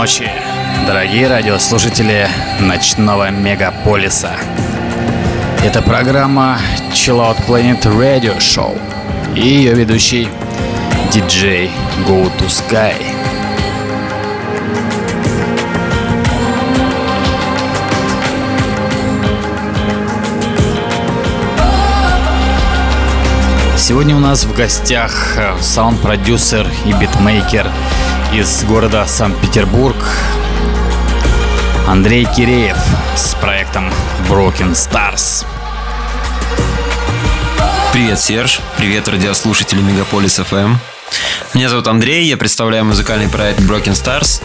Ночи, дорогие радиослушатели ночного мегаполиса. Это программа Chill Out Planet Radio Show и ее ведущий диджей Go to Sky. Сегодня у нас в гостях э, саунд-продюсер и битмейкер из города Санкт-Петербург Андрей Киреев с проектом Broken Stars. Привет, Серж. Привет, радиослушатели Мегаполис FM. Меня зовут Андрей, я представляю музыкальный проект Broken Stars.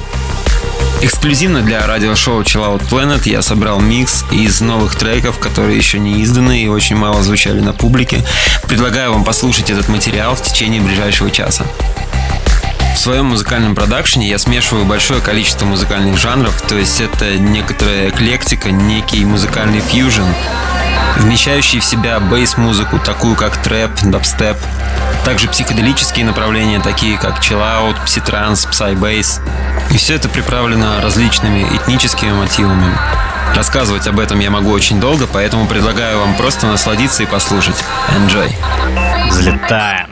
Эксклюзивно для радиошоу Chill Out Planet я собрал микс из новых треков, которые еще не изданы и очень мало звучали на публике. Предлагаю вам послушать этот материал в течение ближайшего часа. В своем музыкальном продакшене я смешиваю большое количество музыкальных жанров, то есть это некоторая эклектика, некий музыкальный фьюжн, вмещающий в себя бейс-музыку, такую как трэп, дабстеп, также психоделические направления, такие как чиллаут, пситранс, псай-бейс. И все это приправлено различными этническими мотивами. Рассказывать об этом я могу очень долго, поэтому предлагаю вам просто насладиться и послушать. Enjoy! Взлетаем!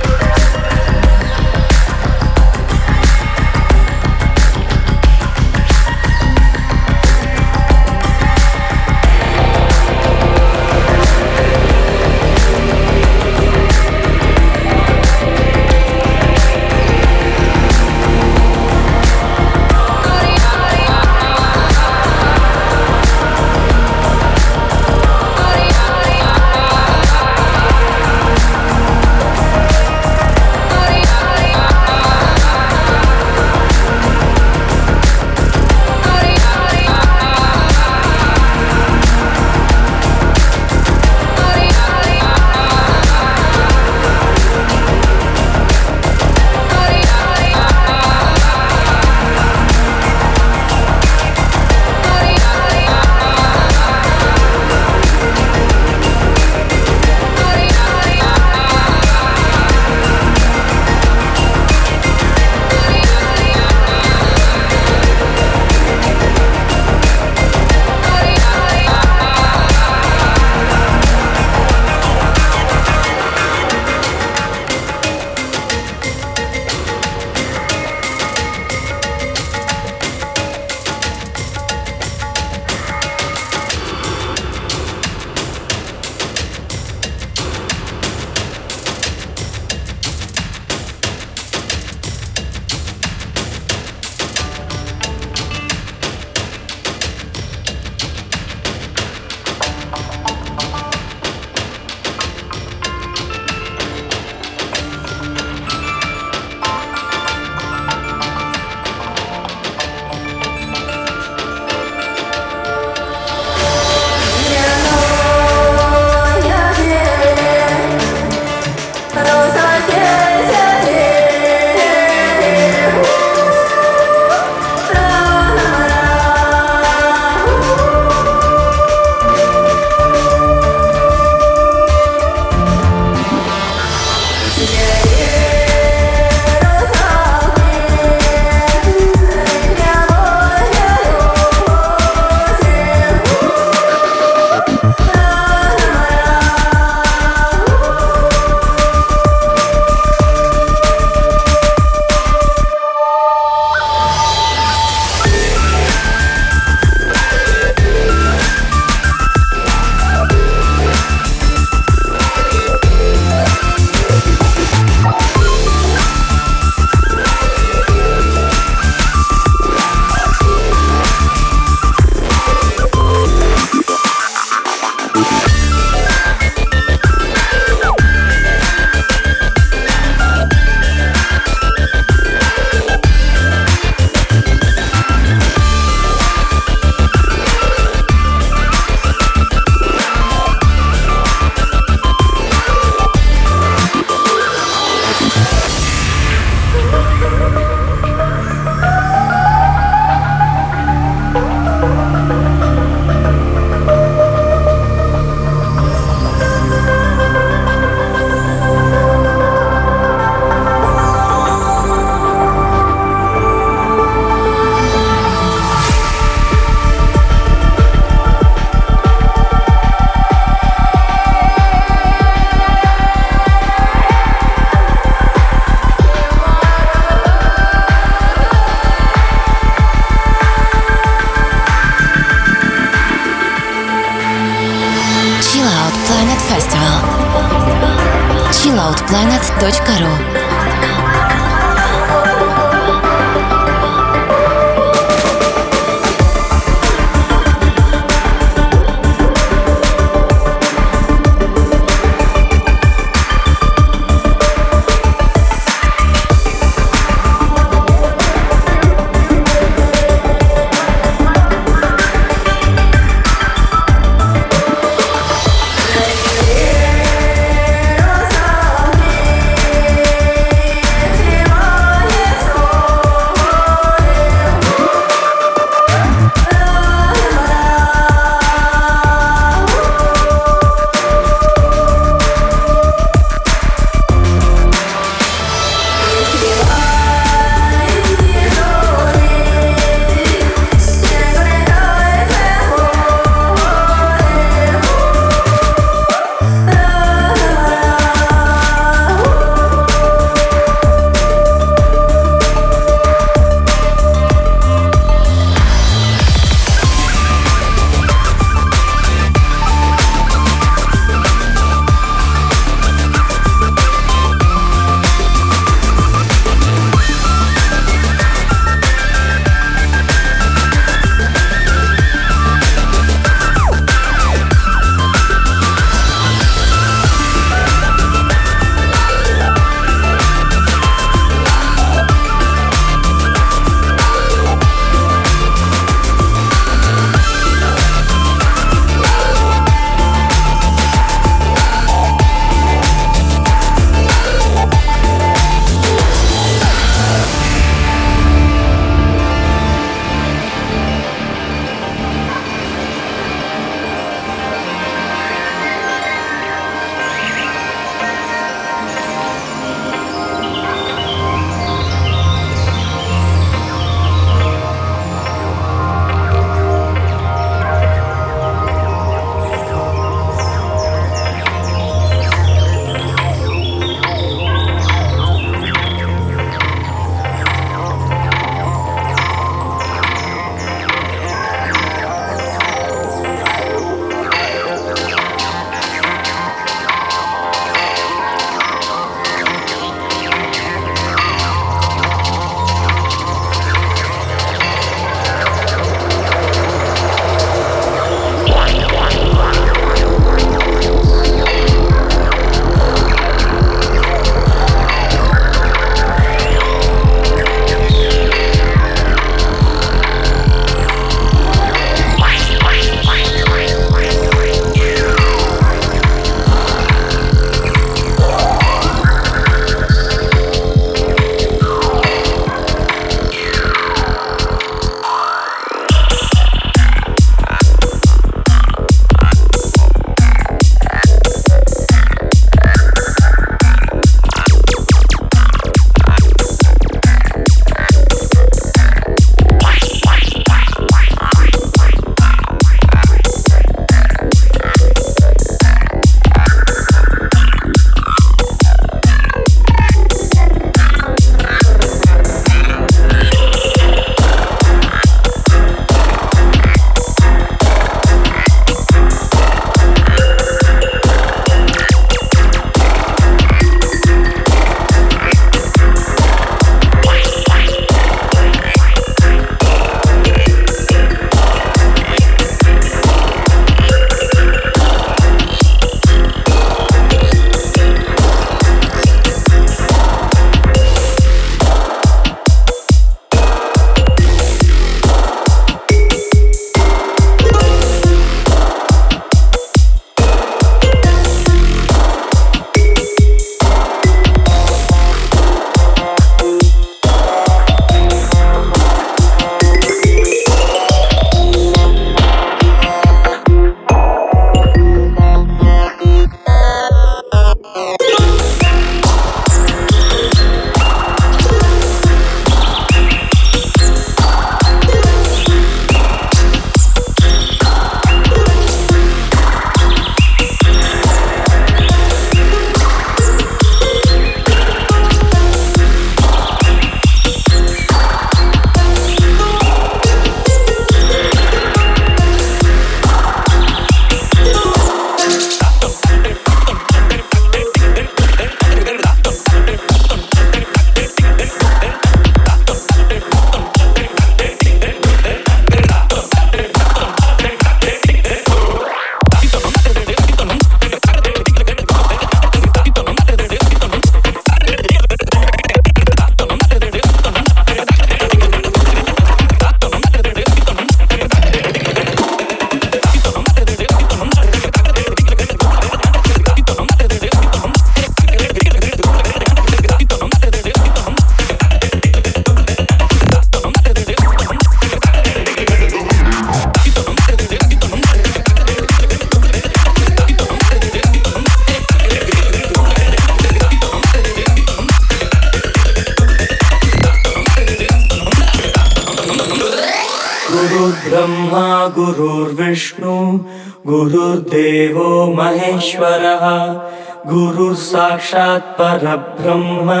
साक्षात् परब्रह्म।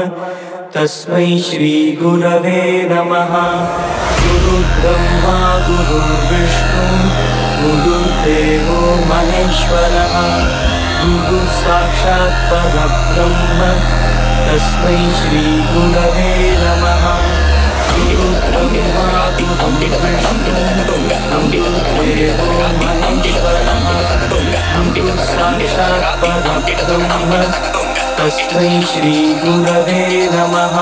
तस्मै श्रीगुरवे नमः। गुरुर्ब्रह्मा, गुरुर्विष्णु, गुरुर्देवो महेश्वरः। गुरुः साक्षात् परब्रह्म। तस्मै श्रीगुरवे नमः। गुरुर्ब्रह्मा, गुरुर्विष्णु, गुरुर्देवो महेश्वरः। गुरुः साक्षात् परब्रह्म। तस्मै श्रीगुरवे नमः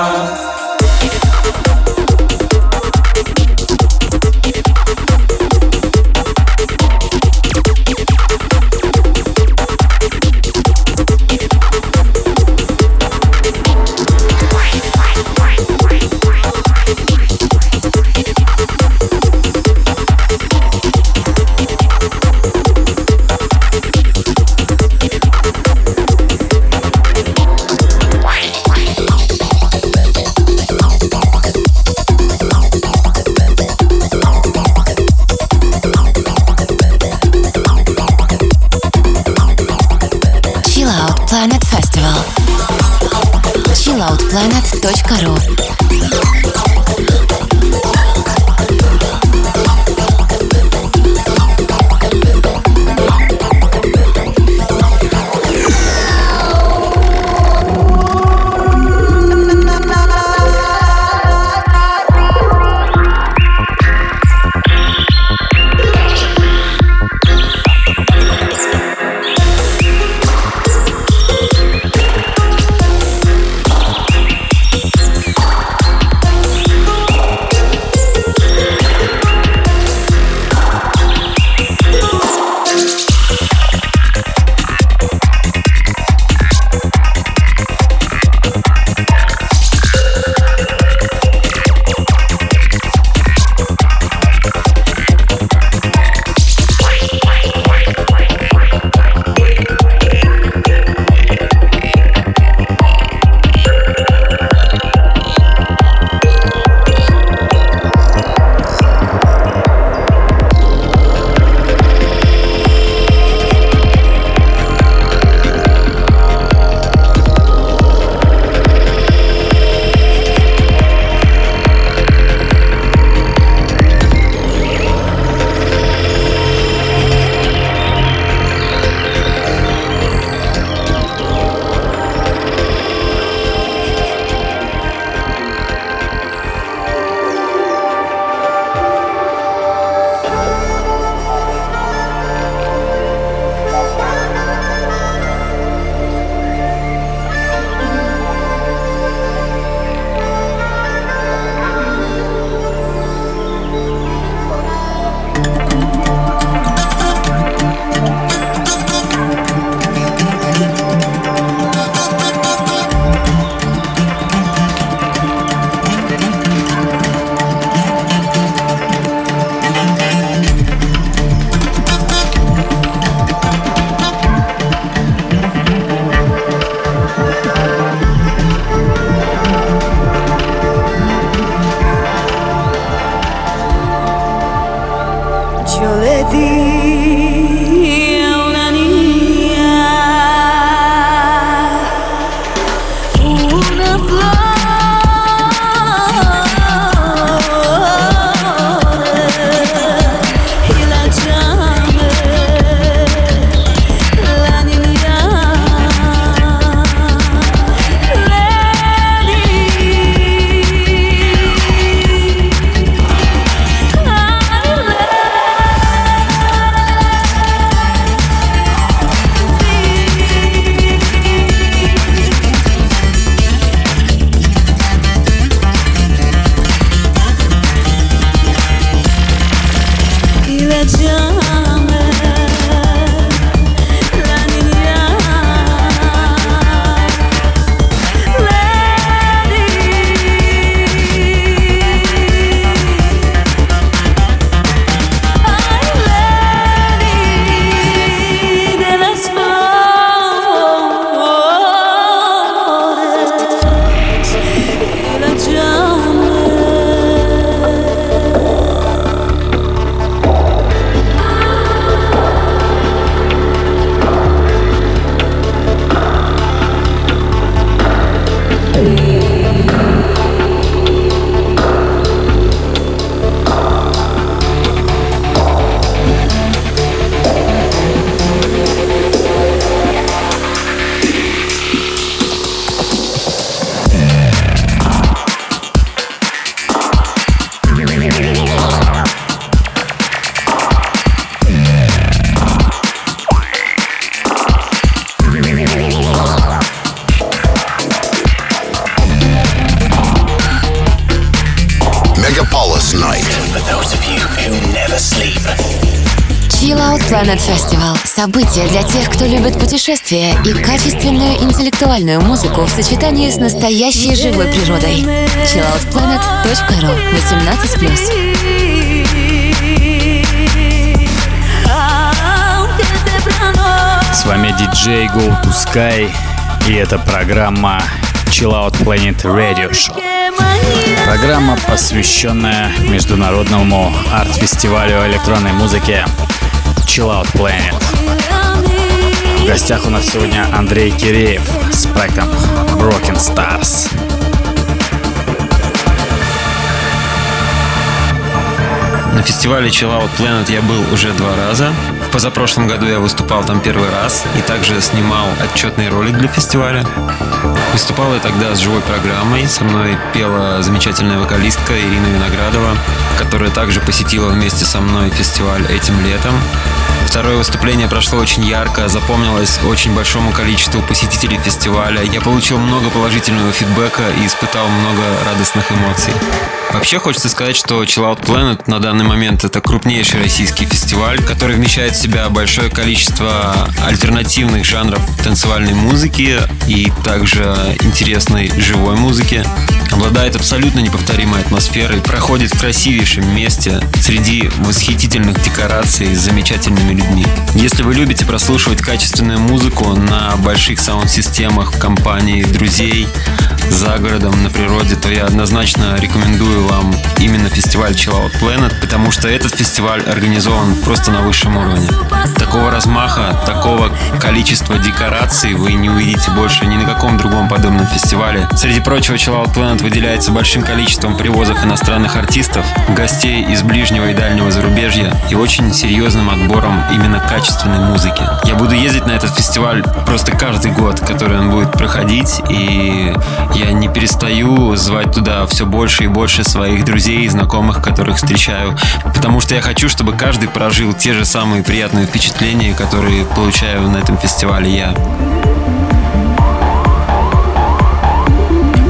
событие для тех, кто любит путешествия и качественную интеллектуальную музыку в сочетании с настоящей живой природой. chilloutplanet.ru 18+. С вами диджей Go to Sky, и это программа Chill Out Planet Radio Show. Программа, посвященная международному арт-фестивалю электронной музыки Chill Out Planet. Гостях у нас сегодня Андрей Киреев с проектом Broken Stars. На фестивале Chill Out Planet я был уже два раза. В позапрошлом году я выступал там первый раз и также снимал отчетный ролик для фестиваля. Выступал я тогда с живой программой. Со мной пела замечательная вокалистка Ирина Виноградова, которая также посетила вместе со мной фестиваль этим летом. Второе выступление прошло очень ярко, запомнилось очень большому количеству посетителей фестиваля. Я получил много положительного фидбэка и испытал много радостных эмоций. Вообще хочется сказать, что Chill Out Planet на данный момент это крупнейший российский фестиваль, который вмещает в себя большое количество альтернативных жанров танцевальной музыки и также интересной живой музыки. Обладает абсолютно неповторимой атмосферой, проходит в красивейшем месте среди восхитительных декораций с замечательными людьми. Если вы любите прослушивать качественную музыку на больших саунд-системах в компании друзей, за городом, на природе, то я однозначно рекомендую вам именно фестиваль Chill Out Planet, потому что этот фестиваль организован просто на высшем уровне. Такого размаха, такого количества декораций вы не увидите больше ни на каком другом подобном фестивале. Среди прочего, Chill Out Planet выделяется большим количеством привозов иностранных артистов, гостей из ближнего и дальнего зарубежья и очень серьезным отбором именно качественной музыки. Я буду ездить на этот фестиваль просто каждый год, который он будет проходить, и я не перестаю звать туда все больше и больше своих друзей и знакомых, которых встречаю, потому что я хочу, чтобы каждый прожил те же самые приятные впечатления, которые получаю на этом фестивале я.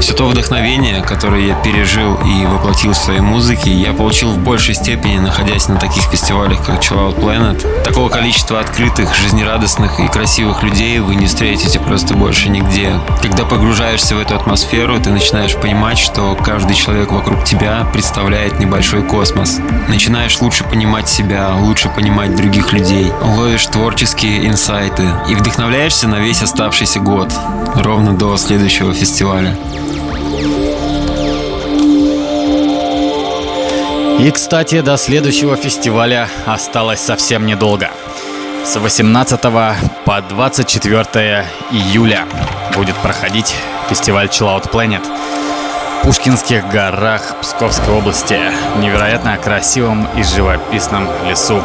Все то вдохновение, которое я пережил и воплотил в своей музыке, я получил в большей степени, находясь на таких фестивалях, как Chill Out Planet. Такого количества открытых, жизнерадостных и красивых людей вы не встретите просто больше нигде. Когда погружаешься в эту атмосферу, ты начинаешь понимать, что каждый человек вокруг тебя представляет небольшой космос. Начинаешь лучше понимать себя, лучше понимать других людей, ловишь творческие инсайты и вдохновляешься на весь оставшийся год, ровно до следующего фестиваля. И, кстати, до следующего фестиваля осталось совсем недолго. С 18 по 24 июля будет проходить фестиваль Chill Out Planet в Пушкинских горах Псковской области, невероятно красивом и живописном лесу.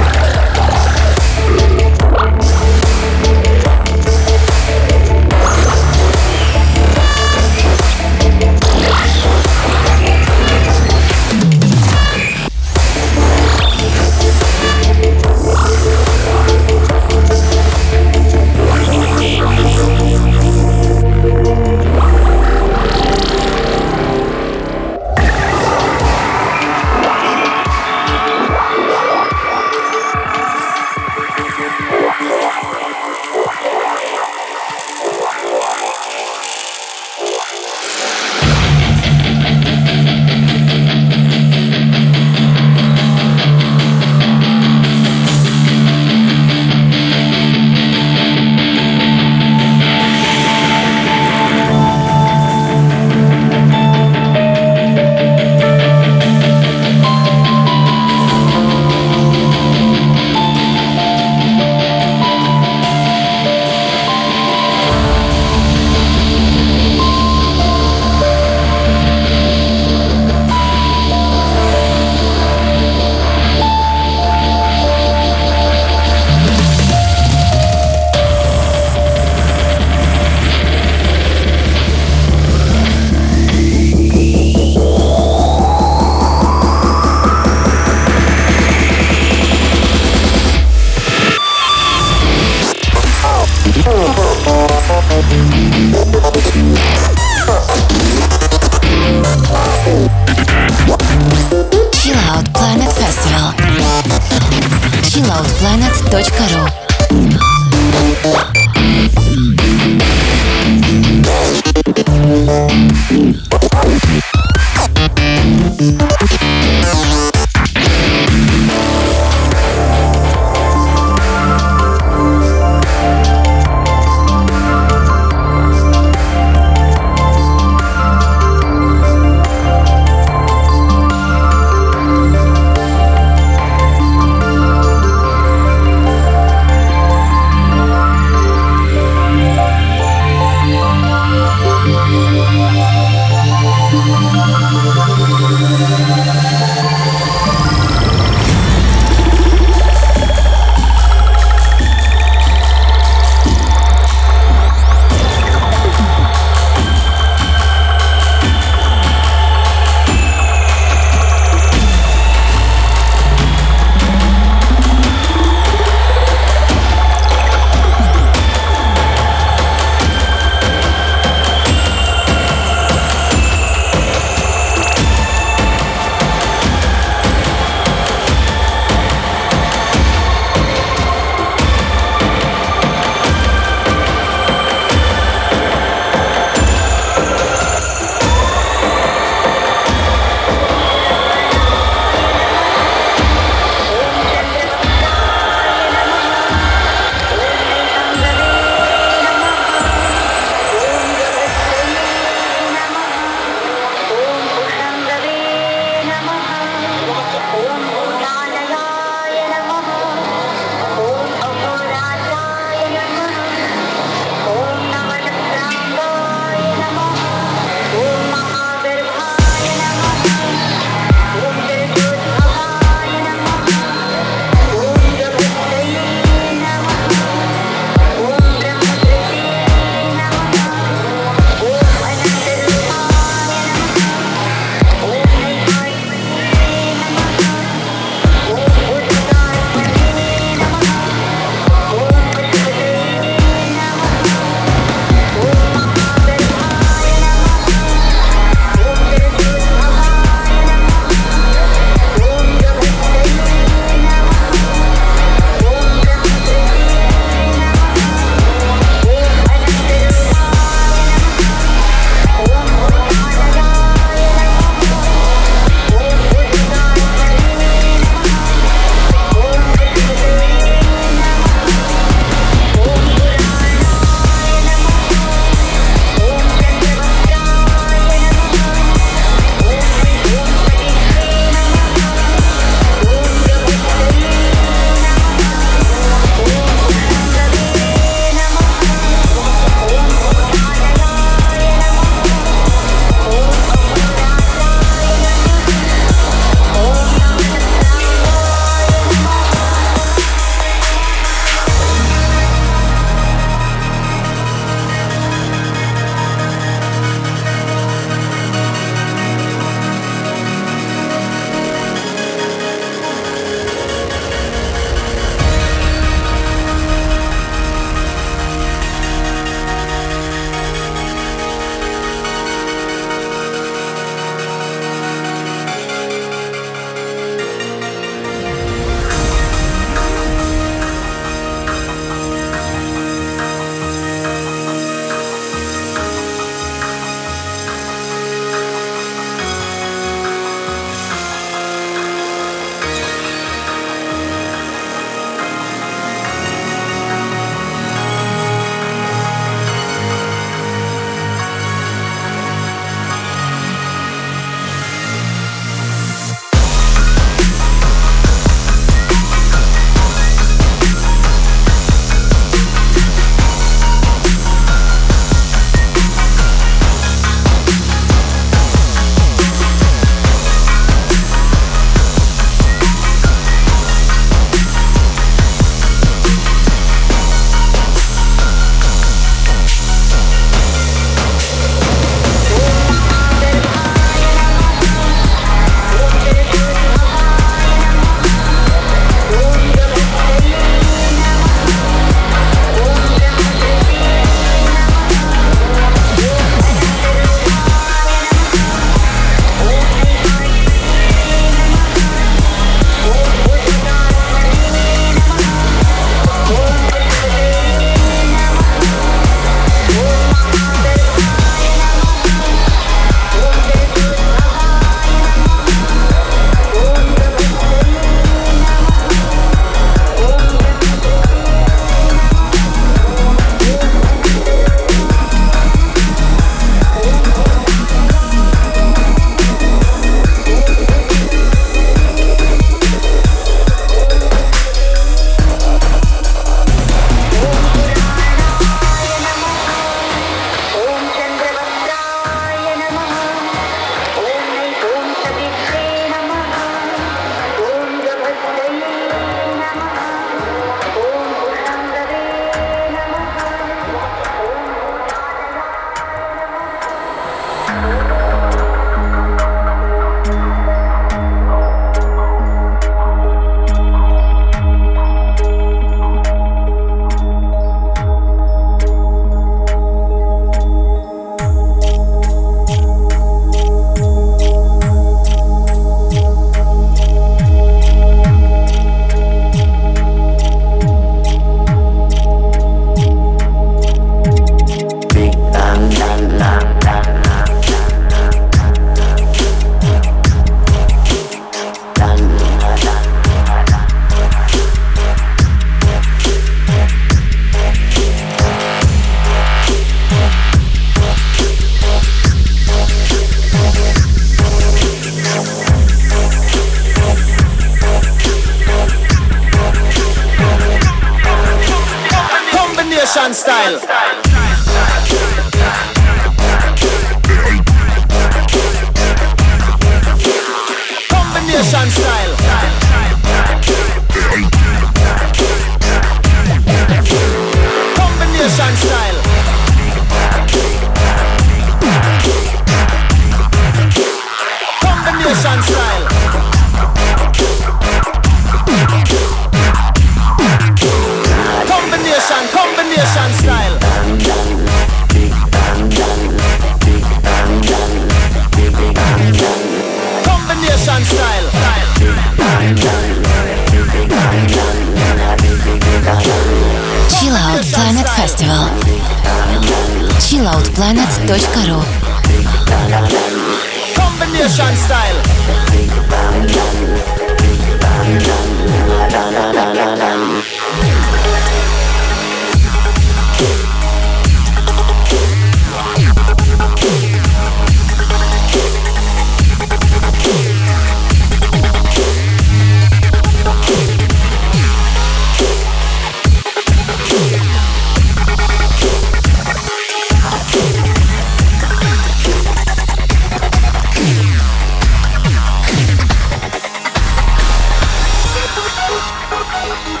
Thank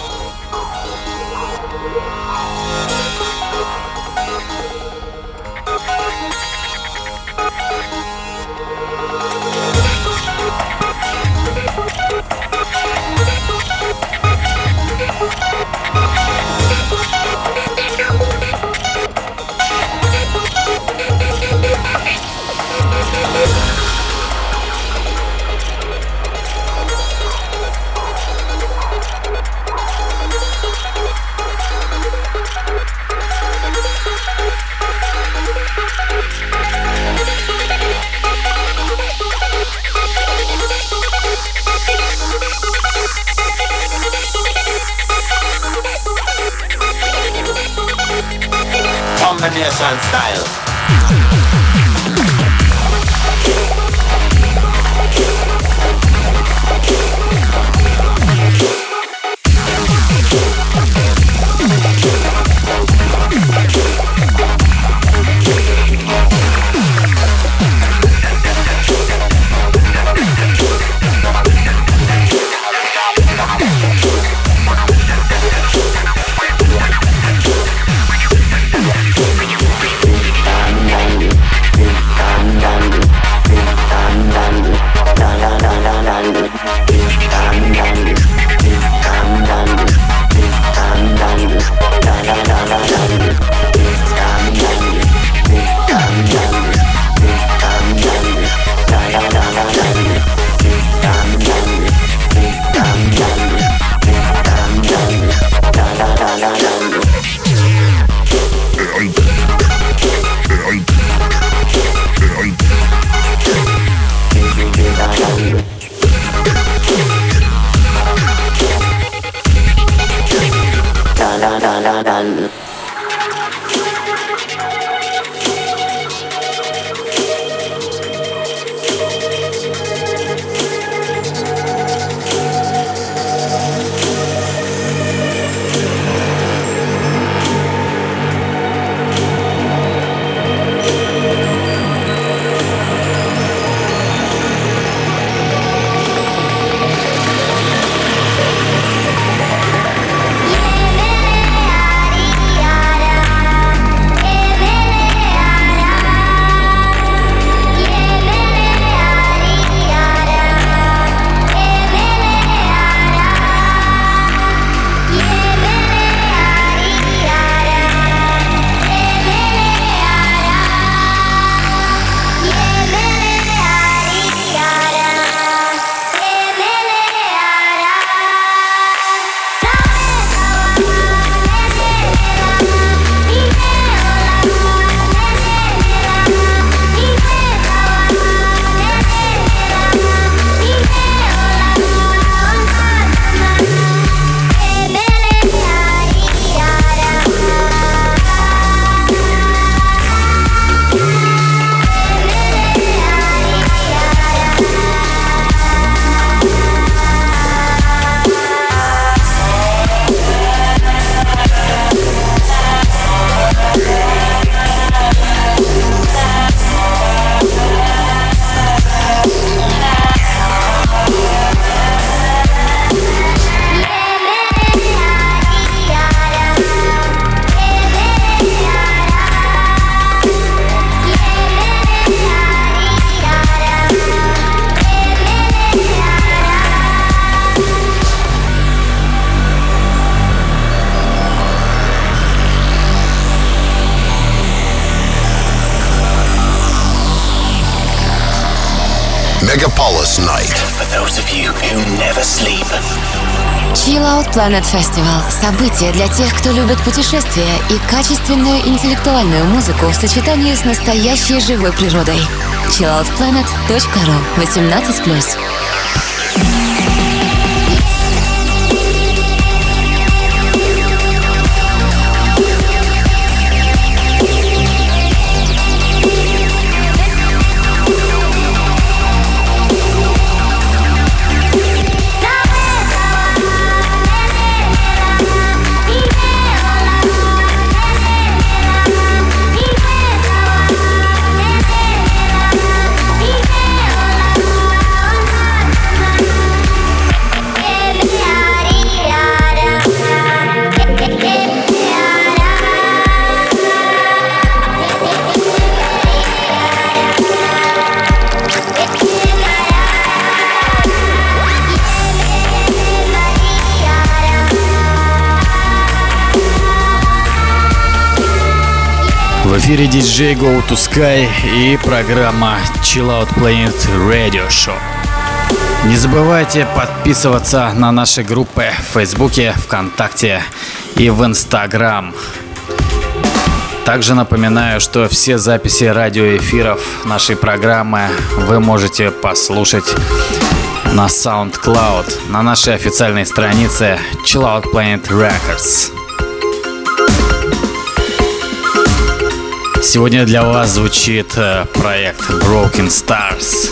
you. Russian style. Planet Festival – событие для тех, кто любит путешествия и качественную интеллектуальную музыку в сочетании с настоящей живой природой. chilloutplanet.ru 18+. Эфире DJ Go to Sky и программа Chill Out Planet Radio Show. Не забывайте подписываться на наши группы в Фейсбуке, ВКонтакте и в Инстаграм. Также напоминаю, что все записи радиоэфиров нашей программы вы можете послушать на SoundCloud на нашей официальной странице Chill Out Planet Records. Сегодня для вас звучит э, проект Broken Stars.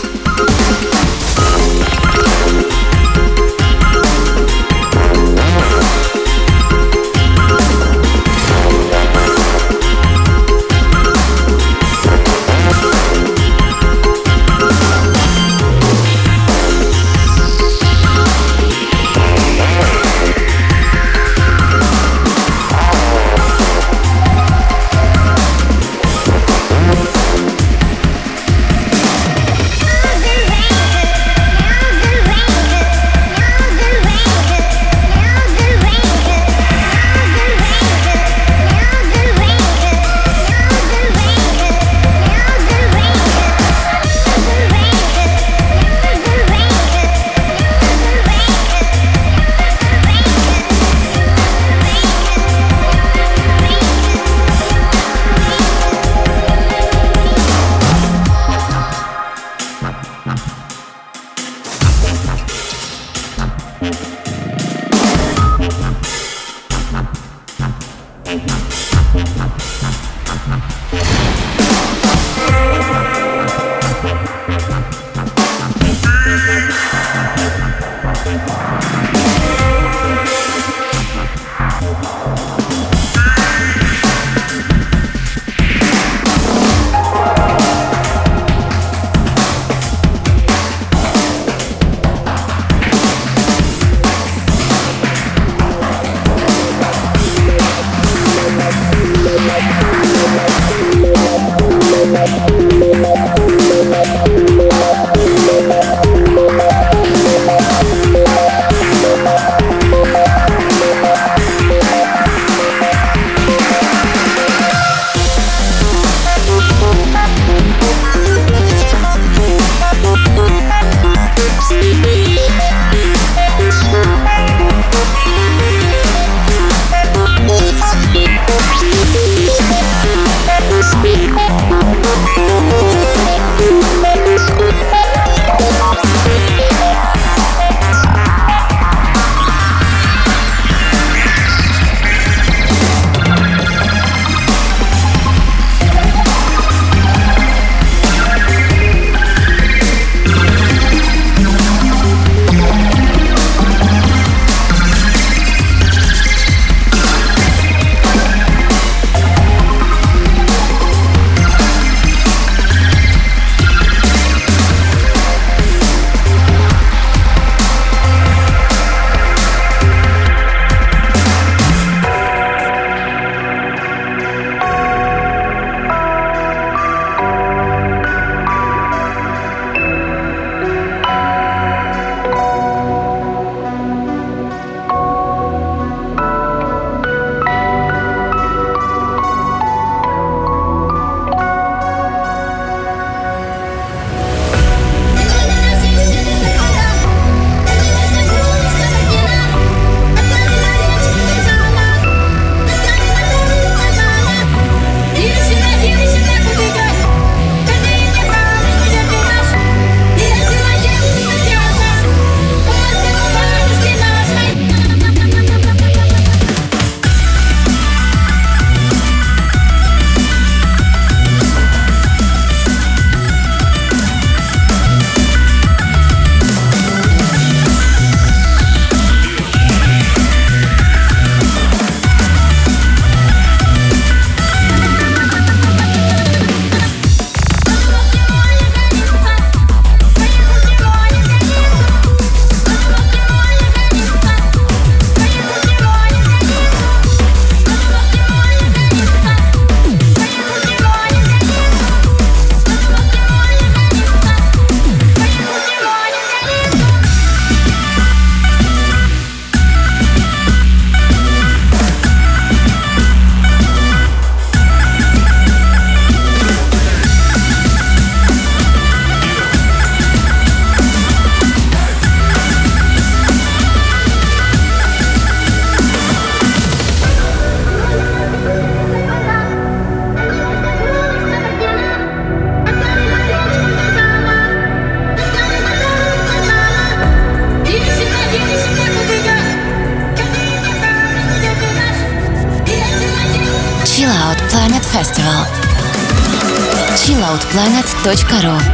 chilloutplanet.ru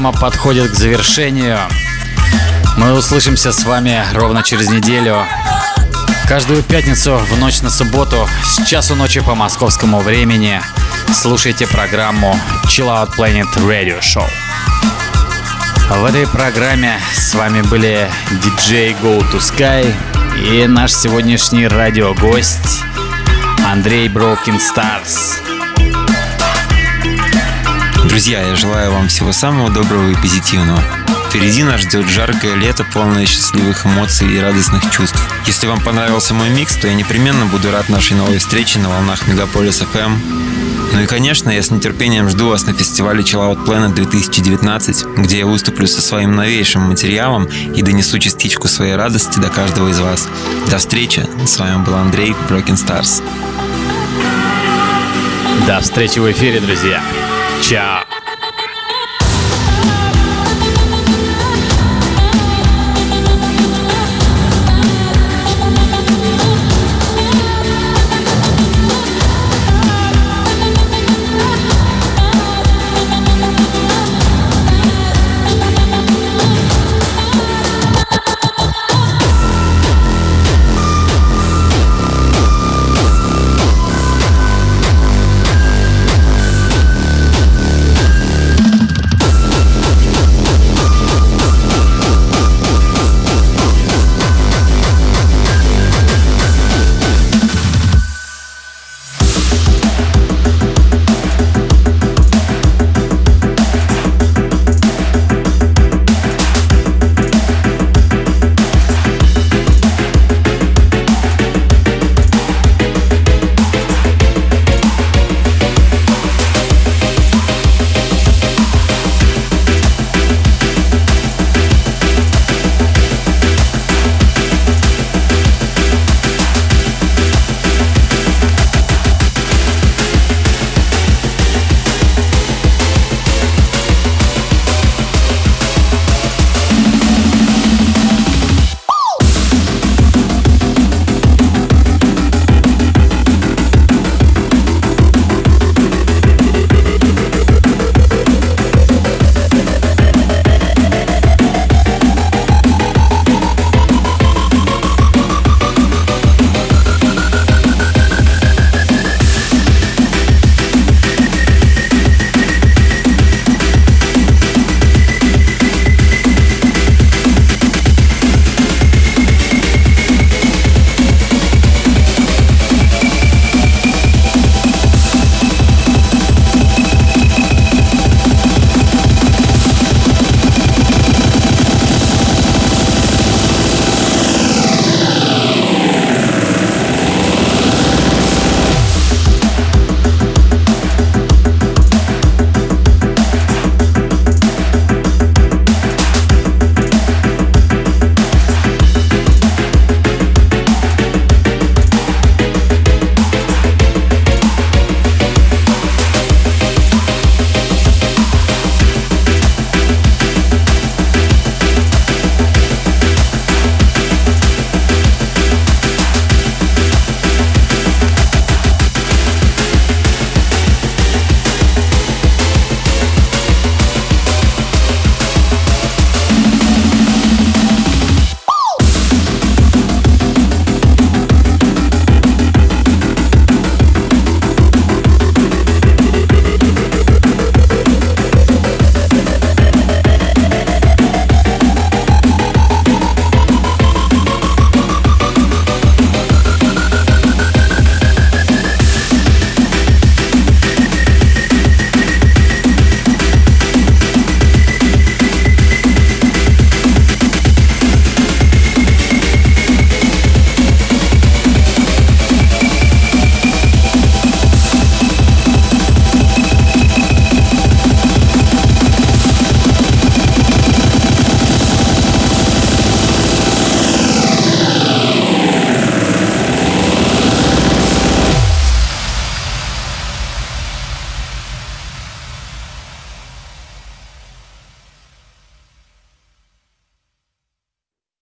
программа подходит к завершению. Мы услышимся с вами ровно через неделю. Каждую пятницу в ночь на субботу с часу ночи по московскому времени слушайте программу Chill Out Planet Radio Show. В этой программе с вами были DJ Go to Sky и наш сегодняшний радиогость Андрей Broken Stars. Друзья, я желаю вам всего самого доброго и позитивного. Впереди нас ждет жаркое лето, полное счастливых эмоций и радостных чувств. Если вам понравился мой микс, то я непременно буду рад нашей новой встрече на волнах Мегаполис FM. Ну и, конечно, я с нетерпением жду вас на фестивале Chill Out Planet 2019, где я выступлю со своим новейшим материалом и донесу частичку своей радости до каждого из вас. До встречи. С вами был Андрей Broken Stars. До встречи в эфире, друзья. Yeah.